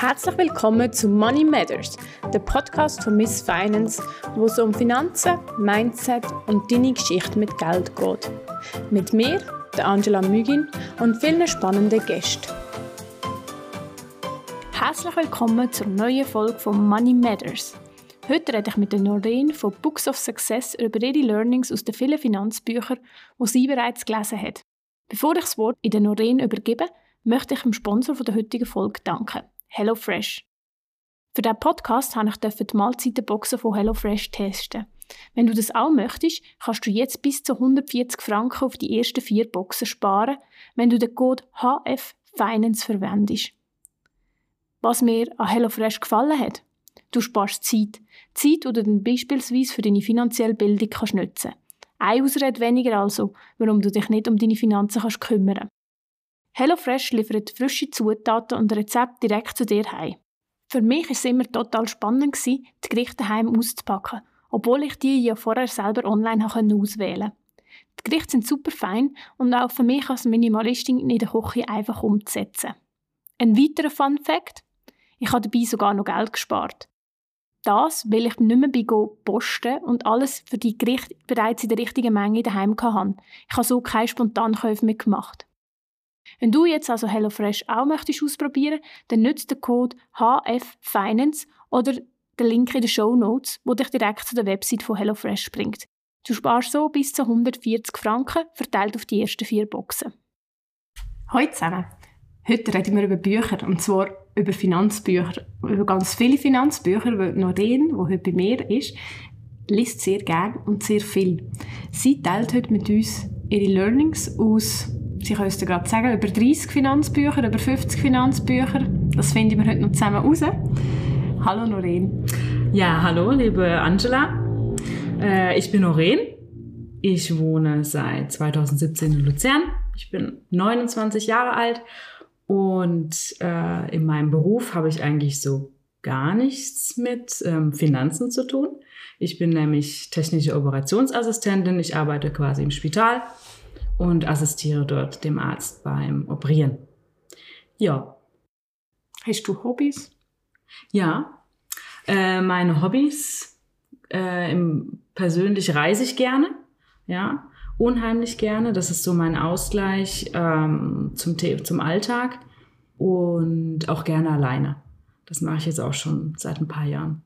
Herzlich willkommen zu Money Matters, der Podcast von Miss Finance, wo es um Finanzen, Mindset und deine Geschichte mit Geld geht. Mit mir, der Angela Mügin und vielen spannenden Gästen. Herzlich willkommen zur neuen Folge von Money Matters. Heute rede ich mit der Noreen von Books of Success über ihre Learnings aus den vielen Finanzbüchern, die sie bereits gelesen hat. Bevor ich das Wort in der Noreen übergebe, möchte ich dem Sponsor der heutigen Folge danken, HelloFresh. Für diesen Podcast durfte ich die Mahlzeitenboxen von HelloFresh testen. Wenn du das auch möchtest, kannst du jetzt bis zu 140 Franken auf die ersten vier Boxen sparen, wenn du den Code HF Finance verwendest. Was mir an HelloFresh gefallen hat, du sparst Zeit. Zeit, die du dann beispielsweise für deine finanzielle Bildung kannst nutzen kannst. Eine Ausrede weniger also, warum du dich nicht um deine Finanzen kannst kümmern HelloFresh liefert frische Zutaten und Rezepte direkt zu dir heim. Für mich war es immer total spannend, die Gerichte heim auszupacken, obwohl ich die ja vorher selber online auswählen konnte. Die Gerichte sind super fein und auch für mich als Minimalistin in der Küche einfach umzusetzen. Ein weiterer Fun Fact: Ich habe dabei sogar noch Geld gespart. Das, weil ich nicht mehr bei posten und alles für die Gerichte bereits in der richtigen Menge daheim hatte. Ich habe so keine Spontankäufe mehr gemacht. Wenn du jetzt also HelloFresh auch möchtest ausprobieren, dann nutzt den Code HFFinance oder den Link in den Show Notes, wo dich direkt zu der Website von HelloFresh bringt. Du sparst so bis zu 140 Franken, verteilt auf die ersten vier Boxen. Hallo zusammen. Heute reden wir über Bücher, und zwar über Finanzbücher, über ganz viele Finanzbücher, weil Noreen, die heute bei mir ist, liest sehr gerne und sehr viel. Sie teilt heute mit uns ihre Learnings aus Sie können es gerade sagen, über 30 Finanzbücher, über 50 Finanzbücher. Das finden wir heute noch zusammen raus. Hallo Noreen. Ja, hallo liebe Angela. Äh, ich bin Noreen. Ich wohne seit 2017 in Luzern. Ich bin 29 Jahre alt und äh, in meinem Beruf habe ich eigentlich so gar nichts mit ähm, Finanzen zu tun. Ich bin nämlich technische Operationsassistentin. Ich arbeite quasi im Spital und assistiere dort dem Arzt beim Operieren. Ja. Hast du Hobbys? Ja. Äh, meine Hobbys, äh, im, persönlich reise ich gerne. Ja. Unheimlich gerne. Das ist so mein Ausgleich ähm, zum, zum Alltag. Und auch gerne alleine. Das mache ich jetzt auch schon seit ein paar Jahren.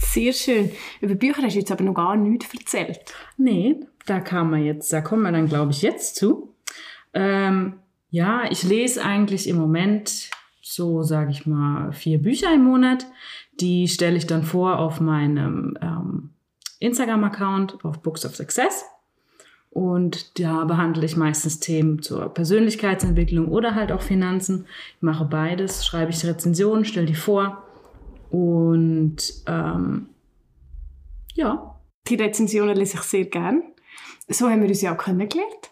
Sehr schön. Über Bücher hast du jetzt aber noch gar nichts erzählt. Nee, da kam man jetzt, da kommen wir dann, glaube ich, jetzt zu. Ähm, ja, ich lese eigentlich im Moment so, sage ich mal, vier Bücher im Monat. Die stelle ich dann vor auf meinem ähm, Instagram-Account auf Books of Success. Und da behandle ich meistens Themen zur Persönlichkeitsentwicklung oder halt auch Finanzen. Ich mache beides, schreibe ich Rezensionen, stelle die vor. Und ähm, ja. Die Rezensionen lese ich sehr gern so haben wir uns ja auch kennengelernt.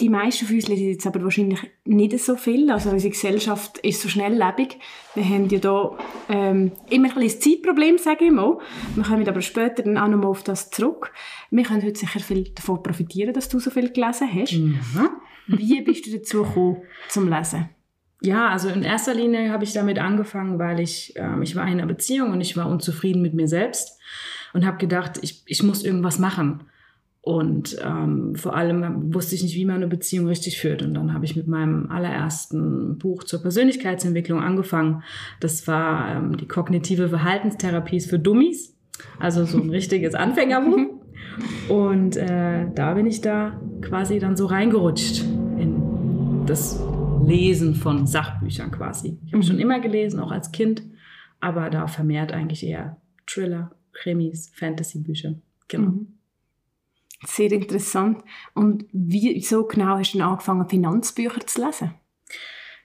Die meisten von uns lesen jetzt aber wahrscheinlich nicht so viel. Also unsere Gesellschaft ist so schnelllebig. Wir haben ja da ähm, immer ein bisschen Zeitproblem, sage ich mal. Wir kommen aber später dann auch noch mal auf das zurück. Wir können heute sicher viel davon profitieren, dass du so viel gelesen hast. Mhm. Wie bist du dazu gekommen, zum Lesen? Ja, also in erster Linie habe ich damit angefangen, weil ich, ähm, ich war in einer Beziehung und ich war unzufrieden mit mir selbst und habe gedacht, ich, ich muss irgendwas machen. Und ähm, vor allem wusste ich nicht, wie man eine Beziehung richtig führt. Und dann habe ich mit meinem allerersten Buch zur Persönlichkeitsentwicklung angefangen. Das war ähm, die kognitive Verhaltenstherapie für Dummies. Also so ein richtiges Anfängerbuch. Und äh, da bin ich da quasi dann so reingerutscht in das Lesen von Sachbüchern quasi. Ich habe schon immer gelesen, auch als Kind, aber da vermehrt eigentlich eher Thriller, Krimis, Fantasy-Bücher. Genau. Mhm. Sehr interessant. Und wieso genau hast du denn angefangen, Finanzbücher zu lesen?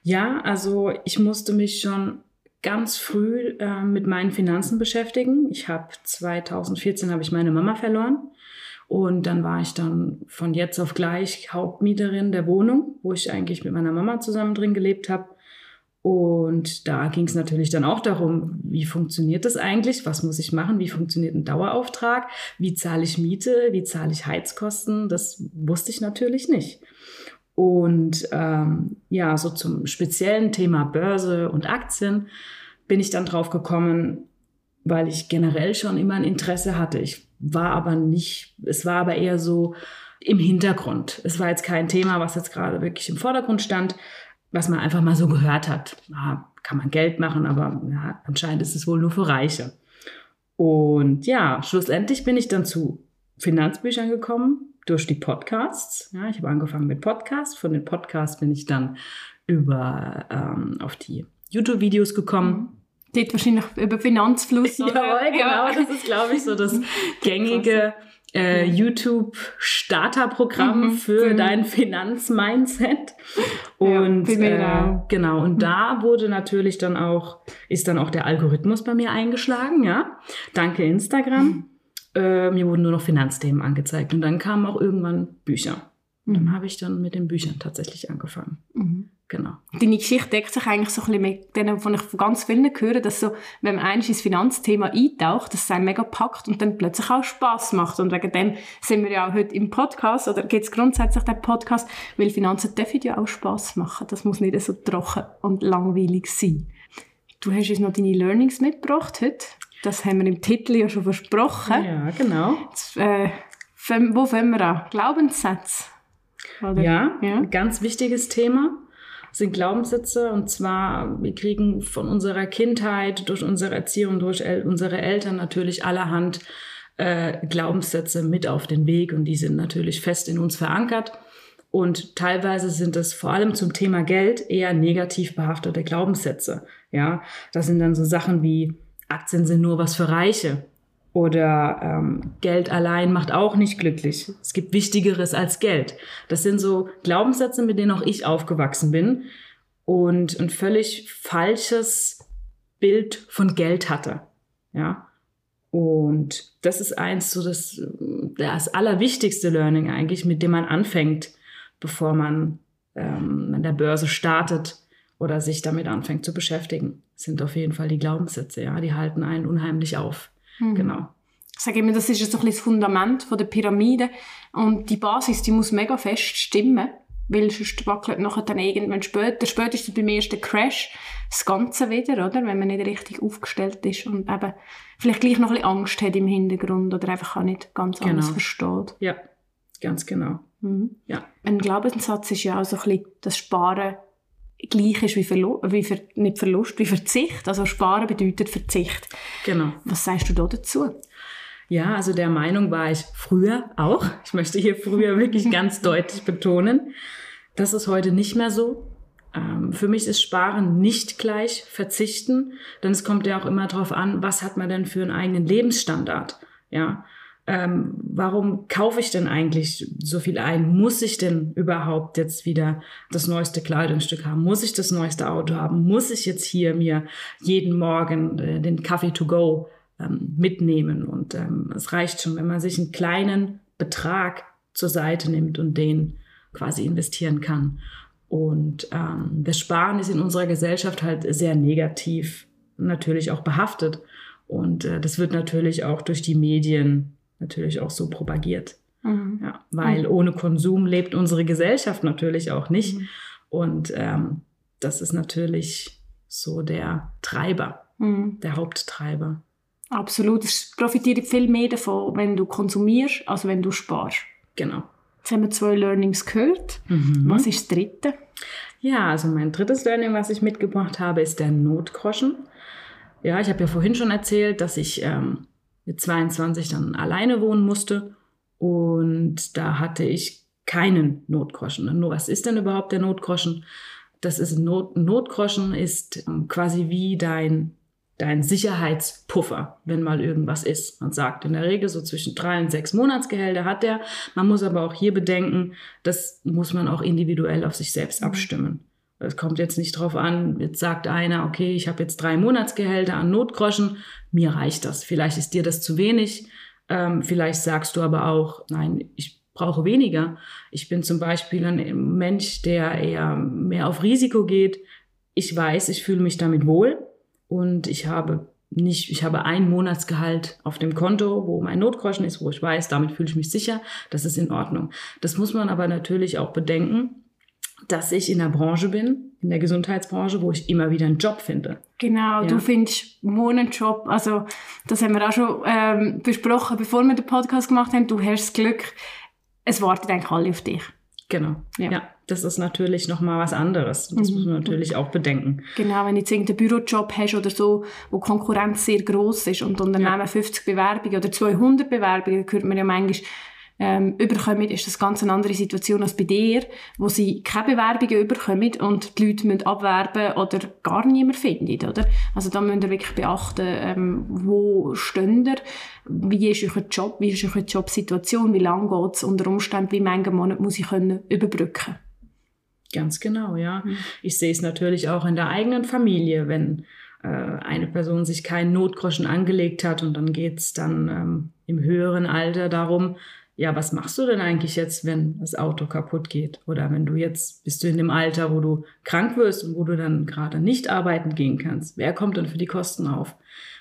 Ja, also ich musste mich schon ganz früh äh, mit meinen Finanzen beschäftigen. Ich habe 2014 habe ich meine Mama verloren und dann war ich dann von jetzt auf gleich Hauptmieterin der Wohnung, wo ich eigentlich mit meiner Mama zusammen drin gelebt habe. Und da ging es natürlich dann auch darum, wie funktioniert das eigentlich? Was muss ich machen? Wie funktioniert ein Dauerauftrag? Wie zahle ich Miete? Wie zahle ich Heizkosten? Das wusste ich natürlich nicht. Und ähm, ja, so zum speziellen Thema Börse und Aktien bin ich dann drauf gekommen, weil ich generell schon immer ein Interesse hatte. Ich war aber nicht, es war aber eher so im Hintergrund. Es war jetzt kein Thema, was jetzt gerade wirklich im Vordergrund stand, was man einfach mal so gehört hat. Ja, kann man Geld machen, aber ja, anscheinend ist es wohl nur für Reiche. Und ja, schlussendlich bin ich dann zu Finanzbüchern gekommen durch die Podcasts. Ja, ich habe angefangen mit Podcasts. Von den Podcasts bin ich dann über ähm, auf die YouTube-Videos gekommen. Dort wahrscheinlich über Finanzfluss. Jawohl, genau. Das ist, glaube ich, so das gängige äh, YouTube-Starterprogramm mhm, für mhm. dein Finanzmindset. Und ja, äh, genau, und mhm. da wurde natürlich dann auch, ist dann auch der Algorithmus bei mir eingeschlagen, ja. Danke Instagram. Mhm. Äh, mir wurden nur noch Finanzthemen angezeigt und dann kamen auch irgendwann Bücher. Dann mhm. habe ich dann mit den Büchern tatsächlich angefangen. Genau. Deine Geschichte deckt sich eigentlich so ein bisschen mit denen, wovon ich von ganz vielen höre, dass so, wenn man eigentlich ins Finanzthema eintaucht, dass es einem mega packt und dann plötzlich auch Spaß macht. Und wegen dem sind wir ja auch heute im Podcast, oder gibt es grundsätzlich den Podcast, weil Finanzen dürfen ja auch Spaß machen. Das muss nicht so trocken und langweilig sein. Du hast uns noch deine Learnings mitgebracht heute. Das haben wir im Titel ja schon versprochen. Ja, genau. Jetzt, äh, wo fangen wir an? Glaubenssätze? Ja, ja, ein ganz wichtiges Thema sind Glaubenssätze und zwar, wir kriegen von unserer Kindheit, durch unsere Erziehung, durch El unsere Eltern natürlich allerhand äh, Glaubenssätze mit auf den Weg und die sind natürlich fest in uns verankert. Und teilweise sind es vor allem zum Thema Geld eher negativ behaftete Glaubenssätze. Ja, das sind dann so Sachen wie Aktien sind nur was für Reiche. Oder ähm, Geld allein macht auch nicht glücklich. Es gibt Wichtigeres als Geld. Das sind so Glaubenssätze, mit denen auch ich aufgewachsen bin und ein völlig falsches Bild von Geld hatte. Ja. Und das ist eins so das, das allerwichtigste Learning eigentlich, mit dem man anfängt, bevor man ähm, an der Börse startet oder sich damit anfängt zu beschäftigen, sind auf jeden Fall die Glaubenssätze. Ja, die halten einen unheimlich auf. Mhm. Genau. Ich sage immer, das ist so ein das Fundament der Pyramide. Und die Basis, die muss mega fest stimmen. Weil sonst wackelt nachher dann irgendwann später, spätestens beim ersten Crash, das Ganze wieder, oder? Wenn man nicht richtig aufgestellt ist und eben vielleicht gleich noch ein bisschen Angst hat im Hintergrund oder einfach auch nicht ganz genau. alles versteht. Ja, ganz genau. Mhm. Ja. Ein Glaubenssatz ist ja auch so ein bisschen das Sparen gleich ist wie, Verlu wie Ver nicht Verlust, wie Verzicht. Also Sparen bedeutet Verzicht. Genau. Was sagst du da dazu? Ja, also der Meinung war ich früher auch. Ich möchte hier früher wirklich ganz deutlich betonen. Das ist heute nicht mehr so. Ähm, für mich ist Sparen nicht gleich Verzichten, denn es kommt ja auch immer darauf an, was hat man denn für einen eigenen Lebensstandard. Ja, ähm, warum kaufe ich denn eigentlich so viel ein? Muss ich denn überhaupt jetzt wieder das neueste Kleidungsstück haben? Muss ich das neueste Auto haben? Muss ich jetzt hier mir jeden Morgen äh, den Kaffee to go ähm, mitnehmen? Und ähm, es reicht schon, wenn man sich einen kleinen Betrag zur Seite nimmt und den quasi investieren kann. Und ähm, das Sparen ist in unserer Gesellschaft halt sehr negativ natürlich auch behaftet. Und äh, das wird natürlich auch durch die Medien natürlich auch so propagiert. Mhm. Ja, weil mhm. ohne Konsum lebt unsere Gesellschaft natürlich auch nicht. Mhm. Und ähm, das ist natürlich so der Treiber, mhm. der Haupttreiber. Absolut. Es profitiert viel mehr davon, wenn du konsumierst, als wenn du sparst. Genau. Jetzt haben wir zwei Learnings gehört. Mhm. Was ist das dritte? Ja, also mein drittes Learning, was ich mitgebracht habe, ist der Notgroschen. Ja, ich habe ja vorhin schon erzählt, dass ich ähm, mit 22 dann alleine wohnen musste. Und da hatte ich keinen Notgroschen. Was ist denn überhaupt der Notgroschen? Das ist Not, Notgroschen ist ähm, quasi wie dein, dein Sicherheitspuffer, wenn mal irgendwas ist. Man sagt in der Regel so zwischen drei und sechs Monatsgehälter hat der. Man muss aber auch hier bedenken, das muss man auch individuell auf sich selbst abstimmen. Es kommt jetzt nicht drauf an, jetzt sagt einer, okay, ich habe jetzt drei Monatsgehälter an Notgroschen, mir reicht das. Vielleicht ist dir das zu wenig. Ähm, vielleicht sagst du aber auch, nein, ich brauche weniger. Ich bin zum Beispiel ein Mensch, der eher mehr auf Risiko geht. Ich weiß, ich fühle mich damit wohl und ich habe nicht, ich habe ein Monatsgehalt auf dem Konto, wo mein Notgroschen ist, wo ich weiß, damit fühle ich mich sicher, das ist in Ordnung. Das muss man aber natürlich auch bedenken dass ich in der Branche bin, in der Gesundheitsbranche, wo ich immer wieder einen Job finde. Genau, ja. du findest einen Job. Also, das haben wir auch schon ähm, besprochen, bevor wir den Podcast gemacht haben. Du hast das Glück, es warten eigentlich alle auf dich. Genau. Ja. ja. das ist natürlich nochmal was anderes. Das mhm. muss man natürlich auch bedenken. Genau, wenn du jetzt irgendeinen Bürojob hast oder so, wo Konkurrenz sehr groß ist und Unternehmen ja. 50 Bewerbungen oder 200 Bewerbungen, hört man ja manchmal, ähm, überkommen, ist das ganz eine andere Situation als bei dir, wo sie keine Bewerbungen überkommen und die Leute müssen abwerben oder gar niemand findet, oder? Also da müsst ihr wirklich beachten, ähm, wo stehen ihr, wie ist euer Job, wie ist eure Jobsituation, wie lange geht es unter Umständen, wie viele Monate muss ich können überbrücken Ganz genau, ja. Mhm. Ich sehe es natürlich auch in der eigenen Familie, wenn äh, eine Person sich keinen Notgroschen angelegt hat und dann geht es dann ähm, im höheren Alter darum, ja, was machst du denn eigentlich jetzt, wenn das Auto kaputt geht? Oder wenn du jetzt, bist du in dem Alter, wo du krank wirst und wo du dann gerade nicht arbeiten gehen kannst? Wer kommt dann für die Kosten auf?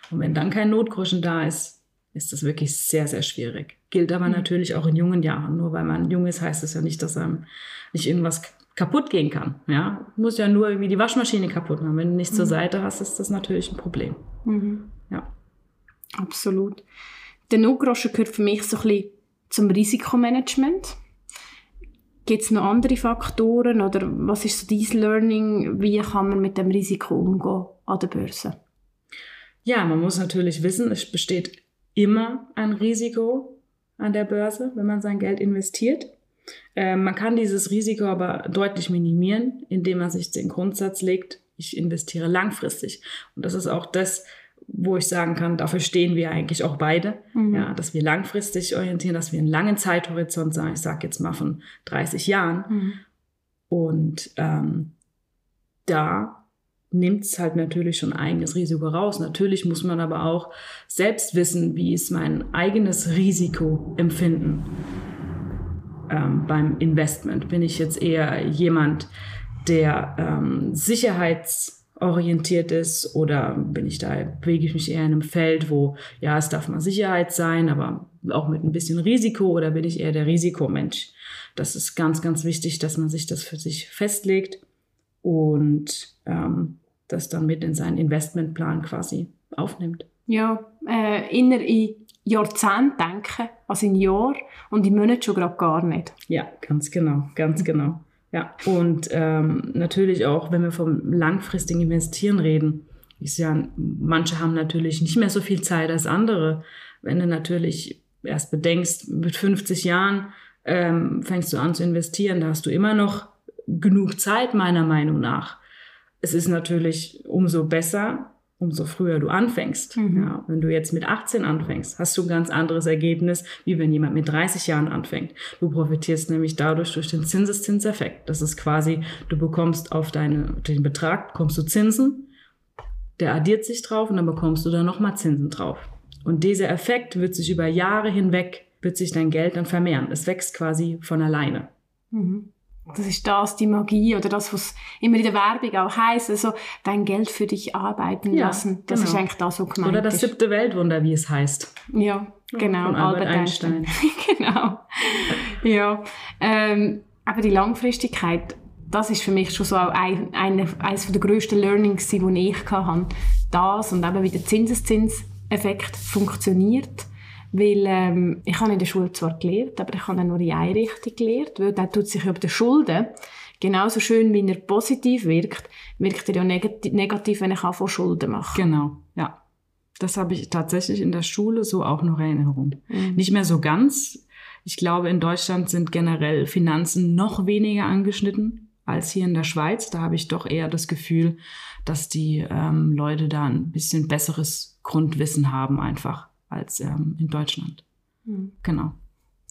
Und wenn dann kein Notgroschen da ist, ist das wirklich sehr, sehr schwierig. Gilt aber mhm. natürlich auch in jungen Jahren. Nur weil man jung ist, heißt das ja nicht, dass einem nicht irgendwas kaputt gehen kann. Ja, muss ja nur irgendwie die Waschmaschine kaputt machen. Wenn du nicht mhm. zur Seite hast, ist das natürlich ein Problem. Mhm. Ja. Absolut. Der Notgroschen gehört für mich so ein bisschen zum Risikomanagement. Gibt es noch andere Faktoren oder was ist so dein Learning? Wie kann man mit dem Risiko umgehen an der Börse? Ja, man muss natürlich wissen, es besteht immer ein Risiko an der Börse, wenn man sein Geld investiert. Äh, man kann dieses Risiko aber deutlich minimieren, indem man sich den Grundsatz legt, ich investiere langfristig. Und das ist auch das, wo ich sagen kann, dafür stehen wir eigentlich auch beide, mhm. ja, dass wir langfristig orientieren, dass wir einen langen Zeithorizont sagen, ich sage jetzt mal von 30 Jahren. Mhm. Und ähm, da nimmt es halt natürlich schon eigenes Risiko raus. Natürlich muss man aber auch selbst wissen, wie ist mein eigenes Risikoempfinden ähm, beim Investment. Bin ich jetzt eher jemand, der ähm, Sicherheits orientiert ist oder bin ich da, bewege ich mich eher in einem Feld, wo, ja, es darf mal Sicherheit sein, aber auch mit ein bisschen Risiko oder bin ich eher der Risikomensch? Das ist ganz, ganz wichtig, dass man sich das für sich festlegt und ähm, das dann mit in seinen Investmentplan quasi aufnimmt. Ja, äh, inner in Jahrzehnt denken, als in Jahr und in Monaten schon gerade gar nicht. Ja, ganz genau, ganz genau. Ja, und ähm, natürlich auch, wenn wir vom langfristigen Investieren reden, ist ja, manche haben natürlich nicht mehr so viel Zeit als andere. Wenn du natürlich erst bedenkst, mit 50 Jahren ähm, fängst du an zu investieren, da hast du immer noch genug Zeit, meiner Meinung nach. Es ist natürlich umso besser, umso früher du anfängst. Mhm. Ja, wenn du jetzt mit 18 anfängst, hast du ein ganz anderes Ergebnis, wie wenn jemand mit 30 Jahren anfängt. Du profitierst nämlich dadurch durch den Zinseszinseffekt. Das ist quasi, du bekommst auf deine, den Betrag, bekommst du Zinsen, der addiert sich drauf und dann bekommst du da nochmal Zinsen drauf. Und dieser Effekt wird sich über Jahre hinweg, wird sich dein Geld dann vermehren. Es wächst quasi von alleine. Mhm. Das ist das, die Magie oder das, was immer in der Werbung auch heisst, also dein Geld für dich arbeiten ja, lassen. Das genau. ist eigentlich das, was gemeint Oder das siebte Weltwunder, wie es heißt. Ja, genau. Von Albert, Albert Einstein. Einstein. genau. Ja. Ähm, aber die Langfristigkeit, das ist für mich schon so auch ein, eine, eines der grössten Learnings, die ich hatte. Das und eben wie der Zinseszinseffekt funktioniert weil ähm, ich habe in der Schule zwar gelernt, aber ich habe nur in eine Richtung gelernt, weil der tut sich über die Schulden genauso schön, wie er positiv wirkt, wirkt er ja negativ, wenn ich von Schulden mache. Genau, ja. Das habe ich tatsächlich in der Schule so auch noch in Erinnerung. Mhm. Nicht mehr so ganz. Ich glaube, in Deutschland sind generell Finanzen noch weniger angeschnitten als hier in der Schweiz. Da habe ich doch eher das Gefühl, dass die ähm, Leute da ein bisschen besseres Grundwissen haben einfach als ähm, in Deutschland. Mhm. Genau.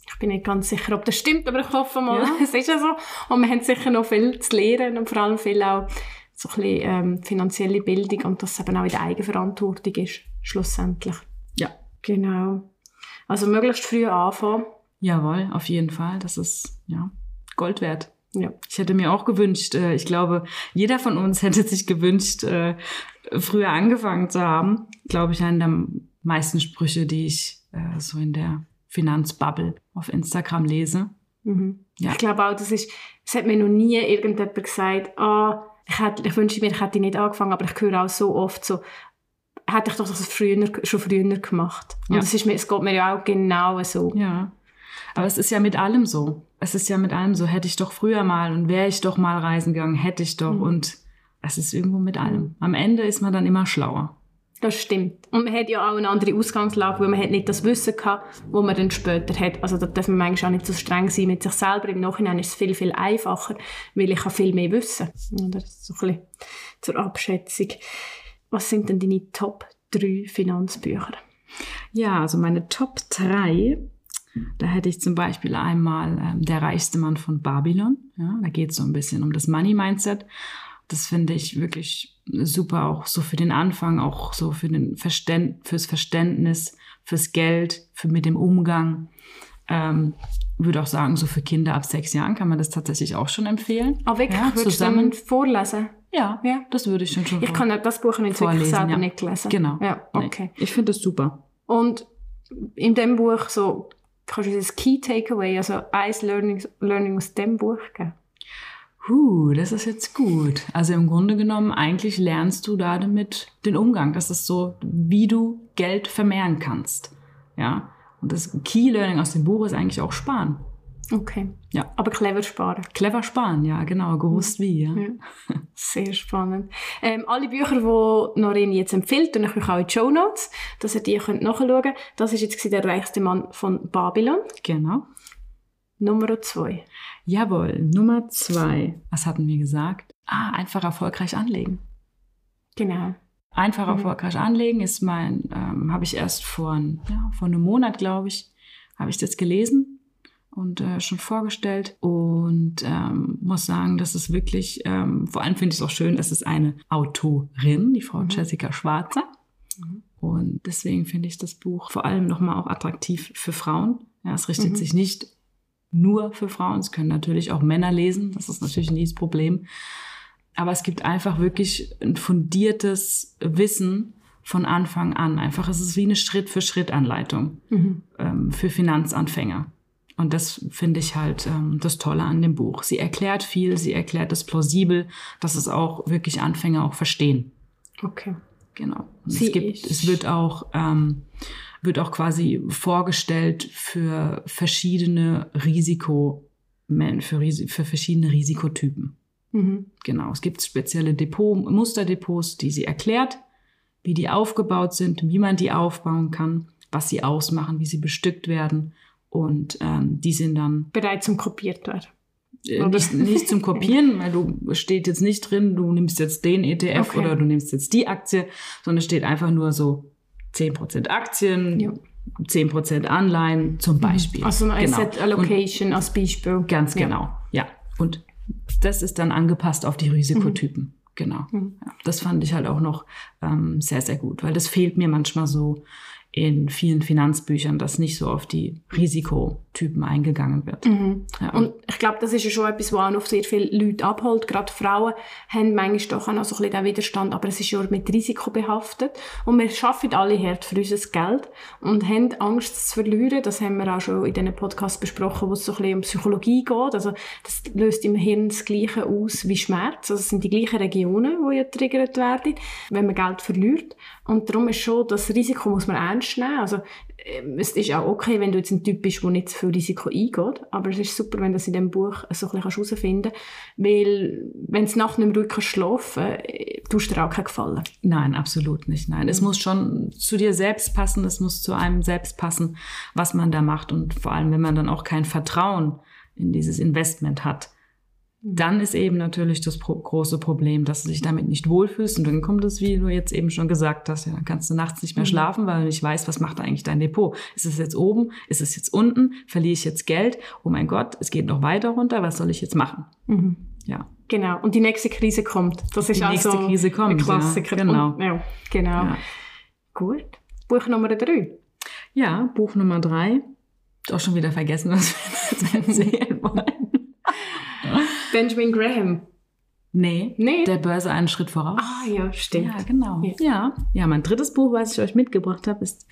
Ich bin nicht ganz sicher, ob das stimmt, aber ich hoffe mal, ja. es ist ja so. Und wir haben sicher noch viel zu lernen und vor allem viel auch so ein bisschen ähm, finanzielle Bildung und dass es eben auch in der Eigenverantwortung ist, schlussendlich. Ja. Genau. Also möglichst früh anfangen. Jawohl, auf jeden Fall. Das ist ja Gold wert. Ja. Ich hätte mir auch gewünscht, äh, ich glaube, jeder von uns hätte sich gewünscht, äh, früher angefangen zu haben. Glaube ich, einer der meisten Sprüche, die ich äh, so in der Finanzbubble auf Instagram lese. Mhm. Ja. Ich glaube auch, das ist, es hat mir noch nie irgendjemand gesagt, ah, ich, hätte, ich wünsche mir, ich hätte nicht angefangen, aber ich höre auch so oft so, hätte ich doch das früher, schon früher gemacht. Und ja. das ist mir, es geht mir ja auch genau so. Ja. Aber es ist ja mit allem so. Es ist ja mit allem so. Hätte ich doch früher mal und wäre ich doch mal reisen gegangen, hätte ich doch. Mhm. Und es ist irgendwo mit allem. Am Ende ist man dann immer schlauer. Das stimmt. Und man hat ja auch eine andere Ausgangslage, weil man hat nicht das Wissen gehabt, wo man dann später hat. Also da darf man manchmal auch nicht so streng sein mit sich selber. Im Nachhinein ist es viel, viel einfacher, weil ich viel mehr wissen Oder so ein bisschen zur Abschätzung. Was sind denn deine Top 3 Finanzbücher? Ja, also meine Top 3, da hätte ich zum Beispiel einmal ähm, Der reichste Mann von Babylon. Ja, da geht es so ein bisschen um das Money Mindset. Das finde ich wirklich super, auch so für den Anfang, auch so für den Verständ fürs Verständnis, fürs Geld, für mit dem Umgang. Ähm, würde auch sagen, so für Kinder ab sechs Jahren kann man das tatsächlich auch schon empfehlen. Aber wirklich, ja, zusammen vorlesen? Ja, ja, das würde ich schon schon Ich kann das Buch nicht wirklich selber ja. nicht lesen. Genau. Ja, okay. Nee. Ich finde das super. Und in dem Buch so, kannst du das Key Takeaway, also eins Learning, Learning aus dem Buch geben? Huh, das ist jetzt gut. Also im Grunde genommen, eigentlich lernst du da damit den Umgang. Das ist so, wie du Geld vermehren kannst. Ja. Und das Key Learning aus dem Buch ist eigentlich auch sparen. Okay. Ja. Aber clever sparen. Clever sparen, ja, genau. Gewusst wie, ja. ja. Sehr spannend. Ähm, alle Bücher, die Noreen jetzt empfiehlt, und ich auch in die Show Notes, dass ihr die könnt nachschauen könnt. Das ist jetzt der reichste Mann von Babylon. Genau. Nummer zwei. Jawohl, Nummer zwei. Was hatten wir gesagt? Ah, einfach erfolgreich anlegen. Genau. Einfach mhm. erfolgreich anlegen ist mein, ähm, habe ich erst vor, ja, vor einem Monat, glaube ich, habe ich das gelesen und äh, schon vorgestellt und ähm, muss sagen, dass es wirklich, ähm, vor allem finde ich es auch schön, es ist eine Autorin, die Frau mhm. Jessica Schwarzer. Mhm. Und deswegen finde ich das Buch vor allem nochmal auch attraktiv für Frauen. Ja, es richtet mhm. sich nicht nur für Frauen. Es können natürlich auch Männer lesen. Das ist natürlich nie das Problem. Aber es gibt einfach wirklich ein fundiertes Wissen von Anfang an. Einfach, es ist wie eine Schritt-für-Schritt-Anleitung mhm. ähm, für Finanzanfänger. Und das finde ich halt ähm, das Tolle an dem Buch. Sie erklärt viel, sie erklärt es plausibel, dass es auch wirklich Anfänger auch verstehen. Okay. Genau. Es, gibt, es wird auch ähm, wird auch quasi vorgestellt für verschiedene Risiko, für, für verschiedene Risikotypen. Mhm. Genau. Es gibt spezielle Depot, Musterdepots, die sie erklärt, wie die aufgebaut sind, wie man die aufbauen kann, was sie ausmachen, wie sie bestückt werden. Und ähm, die sind dann bereit zum kopiert werden. Äh, nicht, nicht, zum Kopieren, weil du steht jetzt nicht drin, du nimmst jetzt den ETF okay. oder du nimmst jetzt die Aktie, sondern steht einfach nur so 10% Aktien, ja. 10% Anleihen zum mhm. Beispiel. Also eine genau. Asset Allocation als Beispiel. Ganz genau, ja. Und das ist dann angepasst auf die Risikotypen. Mhm. Genau. Mhm. Ja, das fand ich halt auch noch ähm, sehr, sehr gut, weil das fehlt mir manchmal so in vielen Finanzbüchern, dass nicht so auf die Risikotypen eingegangen wird. Mhm. Ja. Und ich glaube, das ist ja schon etwas, was auch noch sehr viele Leute abholt. Gerade Frauen haben manchmal doch auch noch so ein bisschen den Widerstand, aber es ist ja mit Risiko behaftet. Und wir arbeiten alle hart für unser Geld und haben Angst zu verlieren. Das haben wir auch schon in diesen Podcast besprochen, wo es so ein bisschen um Psychologie geht. Also das löst im Hirn das Gleiche aus wie Schmerz. Also es sind die gleichen Regionen, die ja triggert werden, wenn man Geld verliert. Und darum ist schon, das Risiko muss man ernst nehmen. Also, ähm, es ist auch okay, wenn du jetzt ein Typ bist, der nicht zu viel Risiko eingeht. Aber es ist super, wenn du das in diesem Buch so ein bisschen herausfinden kannst. Weil, wenn du nachts nicht mehr ruhig schlafen kannst, äh, tust du dir auch keinen Gefallen. Nein, absolut nicht. Nein, es muss schon zu dir selbst passen. Es muss zu einem selbst passen, was man da macht. Und vor allem, wenn man dann auch kein Vertrauen in dieses Investment hat, dann ist eben natürlich das pro große Problem, dass du dich damit nicht wohlfühlst. Und dann kommt es, wie du jetzt eben schon gesagt hast, ja, dann kannst du nachts nicht mehr mhm. schlafen, weil du nicht weißt, was macht eigentlich dein Depot. Ist es jetzt oben? Ist es jetzt unten? Verliere ich jetzt Geld? Oh mein Gott, es geht noch weiter runter. Was soll ich jetzt machen? Mhm. Ja. Genau. Und die nächste Krise kommt. Das ist die nächste also Krise kommt. Ein Klassiker. Ja, genau. Und, ja, genau. Ja. Gut. Buch Nummer drei. Ja, Buch Nummer drei. Auch schon wieder vergessen, was wir jetzt erzählen wollen. Benjamin Graham. Nee, Nee? der Börse einen Schritt voraus. Ah ja, stimmt. Ja, genau. Ja. Ja. ja, mein drittes Buch, was ich euch mitgebracht habe, ist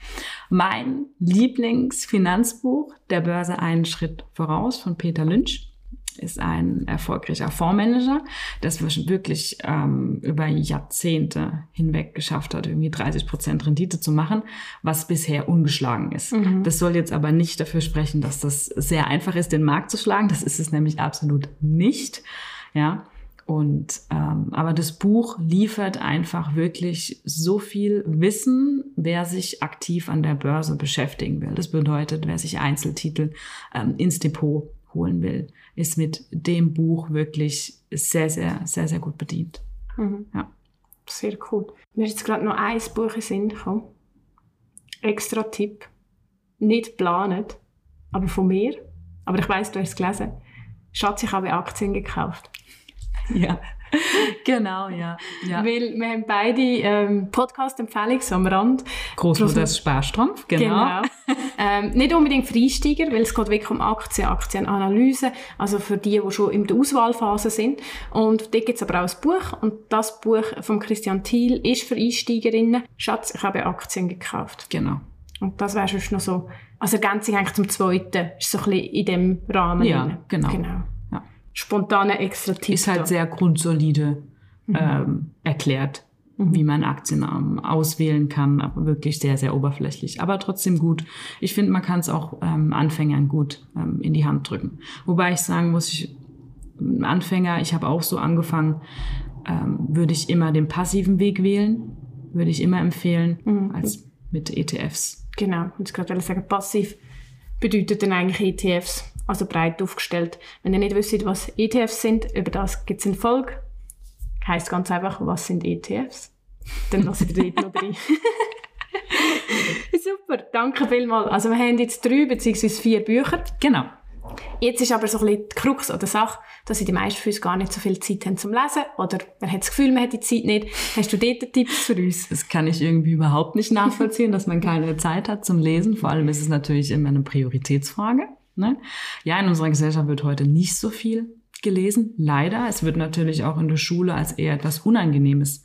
mein Lieblingsfinanzbuch, Der Börse einen Schritt voraus von Peter Lynch. Ist ein erfolgreicher Fondsmanager, es wirklich ähm, über Jahrzehnte hinweg geschafft hat, irgendwie 30 Prozent Rendite zu machen, was bisher ungeschlagen ist. Mhm. Das soll jetzt aber nicht dafür sprechen, dass das sehr einfach ist, den Markt zu schlagen. Das ist es nämlich absolut nicht. Ja, und ähm, aber das Buch liefert einfach wirklich so viel Wissen, wer sich aktiv an der Börse beschäftigen will. Das bedeutet, wer sich Einzeltitel ähm, ins Depot holen will, ist mit dem Buch wirklich sehr, sehr, sehr, sehr gut bedient. Mhm. Ja. Sehr cool. Mir ist jetzt gerade noch ein Buch in Sinn gekommen. Extra Tipp. Nicht geplant, aber von mir. Aber ich weiss, du hast es gelesen. Schatz, ich habe Aktien gekauft. Ja, genau, ja. ja. Weil wir haben beide ähm, Podcast-Empfehlungen am Rand. Großmutters Sparstrumpf, genau. ähm, nicht unbedingt für Einsteiger, weil es geht wirklich um Aktien, Aktienanalyse, also für die, die schon in der Auswahlphase sind. Und dort gibt es aber auch ein Buch und das Buch von Christian Thiel ist für Einsteigerinnen. Schatz, ich habe Aktien gekauft. Genau. Und das wäre sonst noch so, als Ergänzung eigentlich zum Zweiten, ist so ein bisschen in dem Rahmen. Ja, drin. genau. genau. Spontane extra Tipp. Ist halt sehr grundsolide ähm, erklärt, wie man Aktien ähm, auswählen kann, aber wirklich sehr, sehr oberflächlich. Aber trotzdem gut. Ich finde, man kann es auch ähm, Anfängern gut ähm, in die Hand drücken. Wobei ich sagen muss, ich, Anfänger, ich habe auch so angefangen, ähm, würde ich immer den passiven Weg wählen, würde ich immer empfehlen, Mhm. als mit ETFs. Genau, ich gerade sagen, passiv bedeutet dann eigentlich ETFs, also breit aufgestellt. Wenn ihr nicht wisst, was ETFs sind, über das gibt es eine Folge. Heißt ganz einfach, was sind ETFs? Dann lassen wir dort noch rein. Super, danke vielmals. Also wir haben jetzt drei bzw. vier Bücher. Genau. Jetzt ist aber so ein bisschen die Krux oder Sache, dass die meisten von uns gar nicht so viel Zeit haben zum Lesen oder man hat das Gefühl, man hat die Zeit nicht. Hast du dort Tipps für uns? Das kann ich irgendwie überhaupt nicht nachvollziehen, dass man keine Zeit hat zum Lesen. Vor allem ist es natürlich immer eine Prioritätsfrage. Ne? Ja, in unserer Gesellschaft wird heute nicht so viel gelesen, leider. Es wird natürlich auch in der Schule als eher etwas Unangenehmes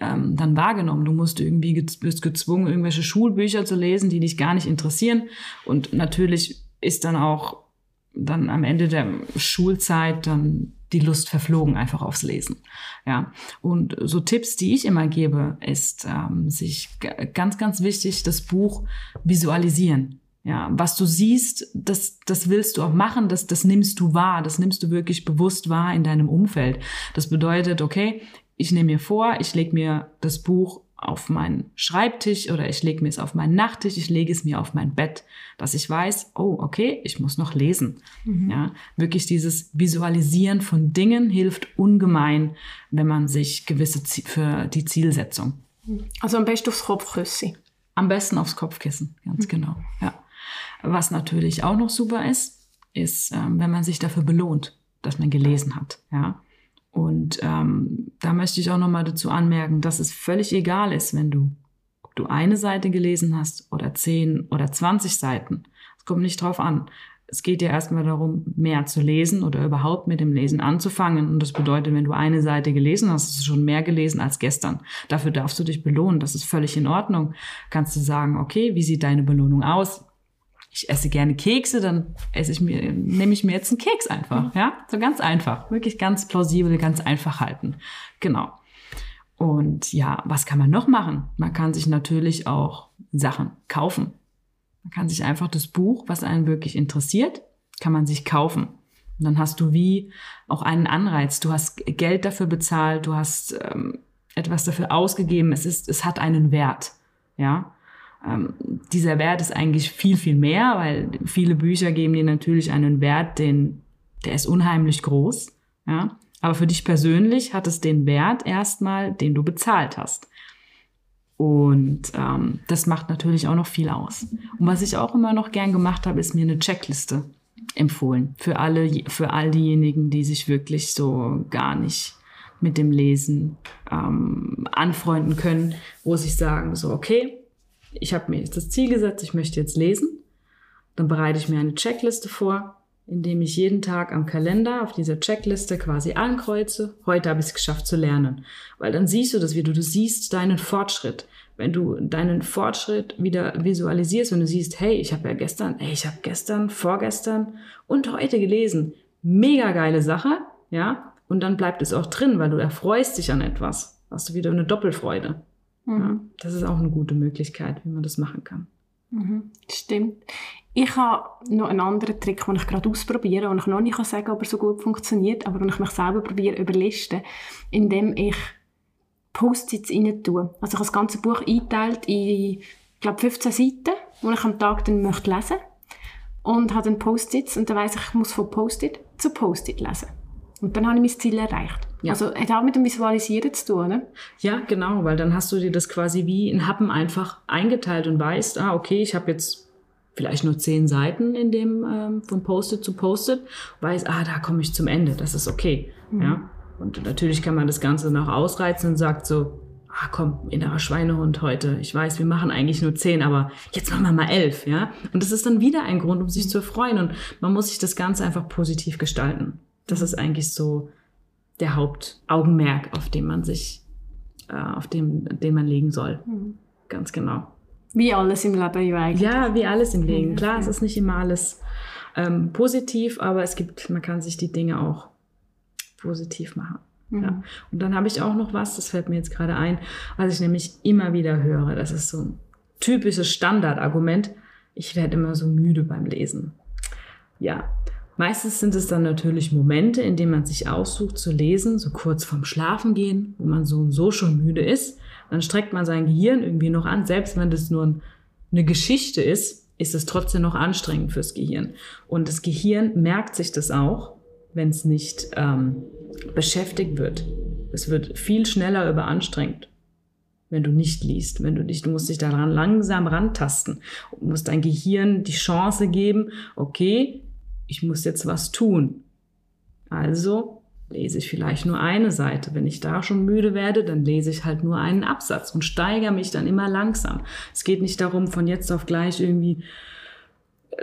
ähm, dann wahrgenommen. Du musst irgendwie bist gezwungen, irgendwelche Schulbücher zu lesen, die dich gar nicht interessieren. Und natürlich ist dann auch dann am Ende der Schulzeit dann die Lust verflogen einfach aufs Lesen. Ja, und so Tipps, die ich immer gebe, ist ähm, sich ganz, ganz wichtig das Buch visualisieren. Ja, was du siehst, das, das willst du auch machen, das, das nimmst du wahr, das nimmst du wirklich bewusst wahr in deinem Umfeld. Das bedeutet, okay, ich nehme mir vor, ich lege mir das Buch auf meinen Schreibtisch oder ich lege mir es auf meinen Nachttisch, ich lege es mir auf mein Bett, dass ich weiß, oh, okay, ich muss noch lesen. Ja, wirklich dieses Visualisieren von Dingen hilft ungemein, wenn man sich gewisse Zie- für die Zielsetzung Also am besten aufs Kopfkissen. am besten aufs Kopfkissen, ganz genau. Ja. Was natürlich auch noch super ist, ist, ähm, wenn man sich dafür belohnt, dass man gelesen hat. Ja. Und ähm, da möchte ich auch noch mal dazu anmerken, dass es völlig egal ist, wenn du, ob du eine Seite gelesen hast oder zehn oder zwanzig Seiten. Es kommt nicht drauf an. Es geht ja erstmal darum, mehr zu lesen oder überhaupt mit dem Lesen anzufangen. Und das bedeutet, wenn du eine Seite gelesen hast, hast du schon mehr gelesen als gestern. Dafür darfst du dich belohnen. Das ist völlig in Ordnung. Kannst du sagen, okay, wie sieht deine Belohnung aus? Ich esse gerne Kekse, dann esse ich mir, nehme ich mir jetzt einen Keks einfach. Ja, so ganz einfach. Wirklich ganz plausibel, ganz einfach halten. Genau. Und ja, was kann man noch machen? Man kann sich natürlich auch Sachen kaufen. Man kann sich einfach das Buch, was einen wirklich interessiert, kann man sich kaufen. Und dann hast du wie auch einen Anreiz. Du hast Geld dafür bezahlt, du hast ähm, etwas dafür ausgegeben. Es ist, es hat einen Wert. Ja. Ähm, dieser Wert ist eigentlich viel, viel mehr, weil viele Bücher geben dir natürlich einen Wert, den, der ist unheimlich groß. Ja. Aber für dich persönlich hat es den Wert erstmal, den du bezahlt hast. Und ähm, das macht natürlich auch noch viel aus. Und was ich auch immer noch gern gemacht habe, ist mir eine Checkliste empfohlen für alle, für all diejenigen, die sich wirklich so gar nicht mit dem Lesen ähm, anfreunden können, wo sich sagen so okay, ich habe mir jetzt das Ziel gesetzt, ich möchte jetzt lesen, dann bereite ich mir eine Checkliste vor indem ich jeden Tag am Kalender auf dieser Checkliste quasi ankreuze, heute habe ich es geschafft zu lernen. Weil dann siehst du das wieder, du siehst deinen Fortschritt. Wenn du deinen Fortschritt wieder visualisierst und du siehst, hey, ich habe ja gestern, hey, ich habe gestern, vorgestern und heute gelesen. Mega geile Sache, ja. Und dann bleibt es auch drin, weil du erfreust dich an etwas. Hast du wieder eine Doppelfreude. Mhm. Ja, das ist auch eine gute Möglichkeit, wie man das machen kann. Mhm, stimmt. Ich habe noch einen anderen Trick, den ich gerade ausprobiere und ich noch nicht sagen kann, ob er so gut funktioniert, aber wenn ich mich selber probiere überlisten, indem ich Post-its rein tue. Also ich habe das ganze Buch eingeteilt in, ich glaube, 15 Seiten, die ich am Tag dann möchte lesen und habe dann Post-its und dann weiss ich, ich muss von Post-it zu Post-it lesen. Und dann habe ich mein Ziel erreicht. Ja. Also hat auch mit dem Visualisieren zu tun, ne? Ja, genau, weil dann hast du dir das quasi wie in Happen einfach eingeteilt und weißt, ah, okay, ich habe jetzt vielleicht nur zehn Seiten in dem ähm, von Post-it zu Post-it, weiß, ah, da komme ich zum Ende, das ist okay. Mhm. Ja? Und natürlich kann man das Ganze noch ausreizen und sagt so, ah, komm, innerer Schweinehund heute. Ich weiß, wir machen eigentlich nur zehn, aber jetzt machen wir mal elf, ja. Und das ist dann wieder ein Grund, um sich zu freuen. Und man muss sich das Ganze einfach positiv gestalten. Das ist eigentlich so der Hauptaugenmerk, auf dem man sich, äh, auf dem, den man legen soll. Mhm. Ganz genau. Wie alles im Leben ja eigentlich. Ja, wie alles im Leben. Klar, es ist nicht immer alles ähm, positiv, aber es gibt, man kann sich die Dinge auch positiv machen. Mhm. Ja. Und dann habe ich auch noch was, das fällt mir jetzt gerade ein, was ich nämlich immer wieder höre. Das ist so ein typisches Standardargument. Ich werde immer so müde beim Lesen. Ja, meistens sind es dann natürlich Momente, in denen man sich aussucht zu lesen, so kurz vorm Schlafengehen, wo man so und so schon müde ist. Dann streckt man sein Gehirn irgendwie noch an, selbst wenn das nur eine Geschichte ist, ist es trotzdem noch anstrengend fürs Gehirn. Und das Gehirn merkt sich das auch, wenn es nicht ähm, beschäftigt wird. Es wird viel schneller überanstrengt, wenn du nicht liest, wenn du dich, du musst dich daran langsam rantasten und musst dein Gehirn die Chance geben, okay, ich muss jetzt was tun. Also lese ich vielleicht nur eine Seite. Wenn ich da schon müde werde, dann lese ich halt nur einen Absatz und steigere mich dann immer langsam. Es geht nicht darum, von jetzt auf gleich irgendwie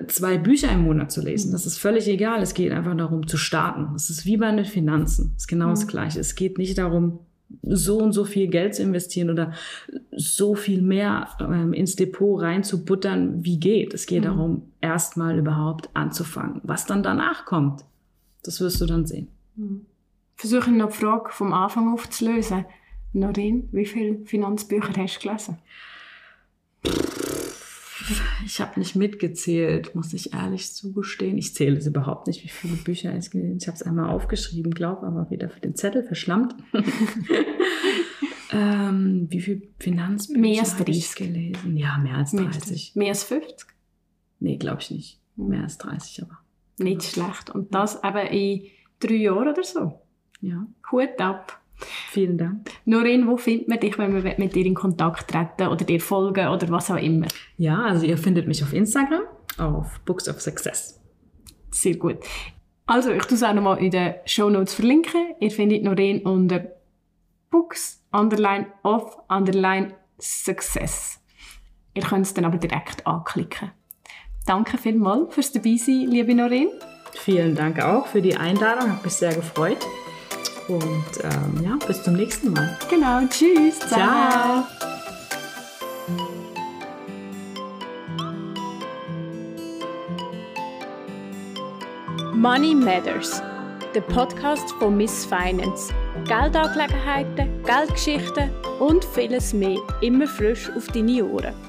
zwei Bücher im Monat zu lesen. Das ist völlig egal. Es geht einfach darum zu starten. Es ist wie bei den Finanzen. Es ist genau das mhm. Gleiche. Es geht nicht darum, so und so viel Geld zu investieren oder so viel mehr ähm, ins Depot reinzubuttern, wie geht. Es geht mhm. darum, erstmal überhaupt anzufangen. Was dann danach kommt, das wirst du dann sehen. Mhm. Versuche noch die Frage vom Anfang aufzulösen. Norin, wie viele Finanzbücher hast du gelesen? Ich habe nicht mitgezählt, muss ich ehrlich zugestehen. Ich zähle es überhaupt nicht, wie viele Bücher ich gelesen habe. Ich habe es einmal aufgeschrieben, glaube aber wieder für den Zettel verschlammt. ähm, wie viele Finanzbücher habe ich gelesen? Ja, mehr als 30. Mehr als 50? Nee, glaube ich nicht. Hm. Mehr als 30 aber. Nicht schlecht. Und das aber in drei Jahren oder so. Ja. Hut ab. Vielen Dank. Norin, wo findet man dich, wenn man mit dir in Kontakt treten oder dir folgen oder was auch immer? Ja, also ihr findet mich auf Instagram, auf Books of Success. Sehr gut. Also, ich tue es auch nochmal in den Show Notes verlinken. Ihr findet Norin unter Books, underline of, underline Success. Ihr könnt es dann aber direkt anklicken. Danke vielmals fürs Dabeisein, liebe Norin. Vielen Dank auch für die Einladung, hat mich sehr gefreut. Und ähm, ja, bis zum nächsten Mal. Genau, tschüss. Ciao. Money Matters, der Podcast von Miss Finance. Geldangelegenheiten, Geldgeschichten und vieles mehr immer frisch auf deine Ohren.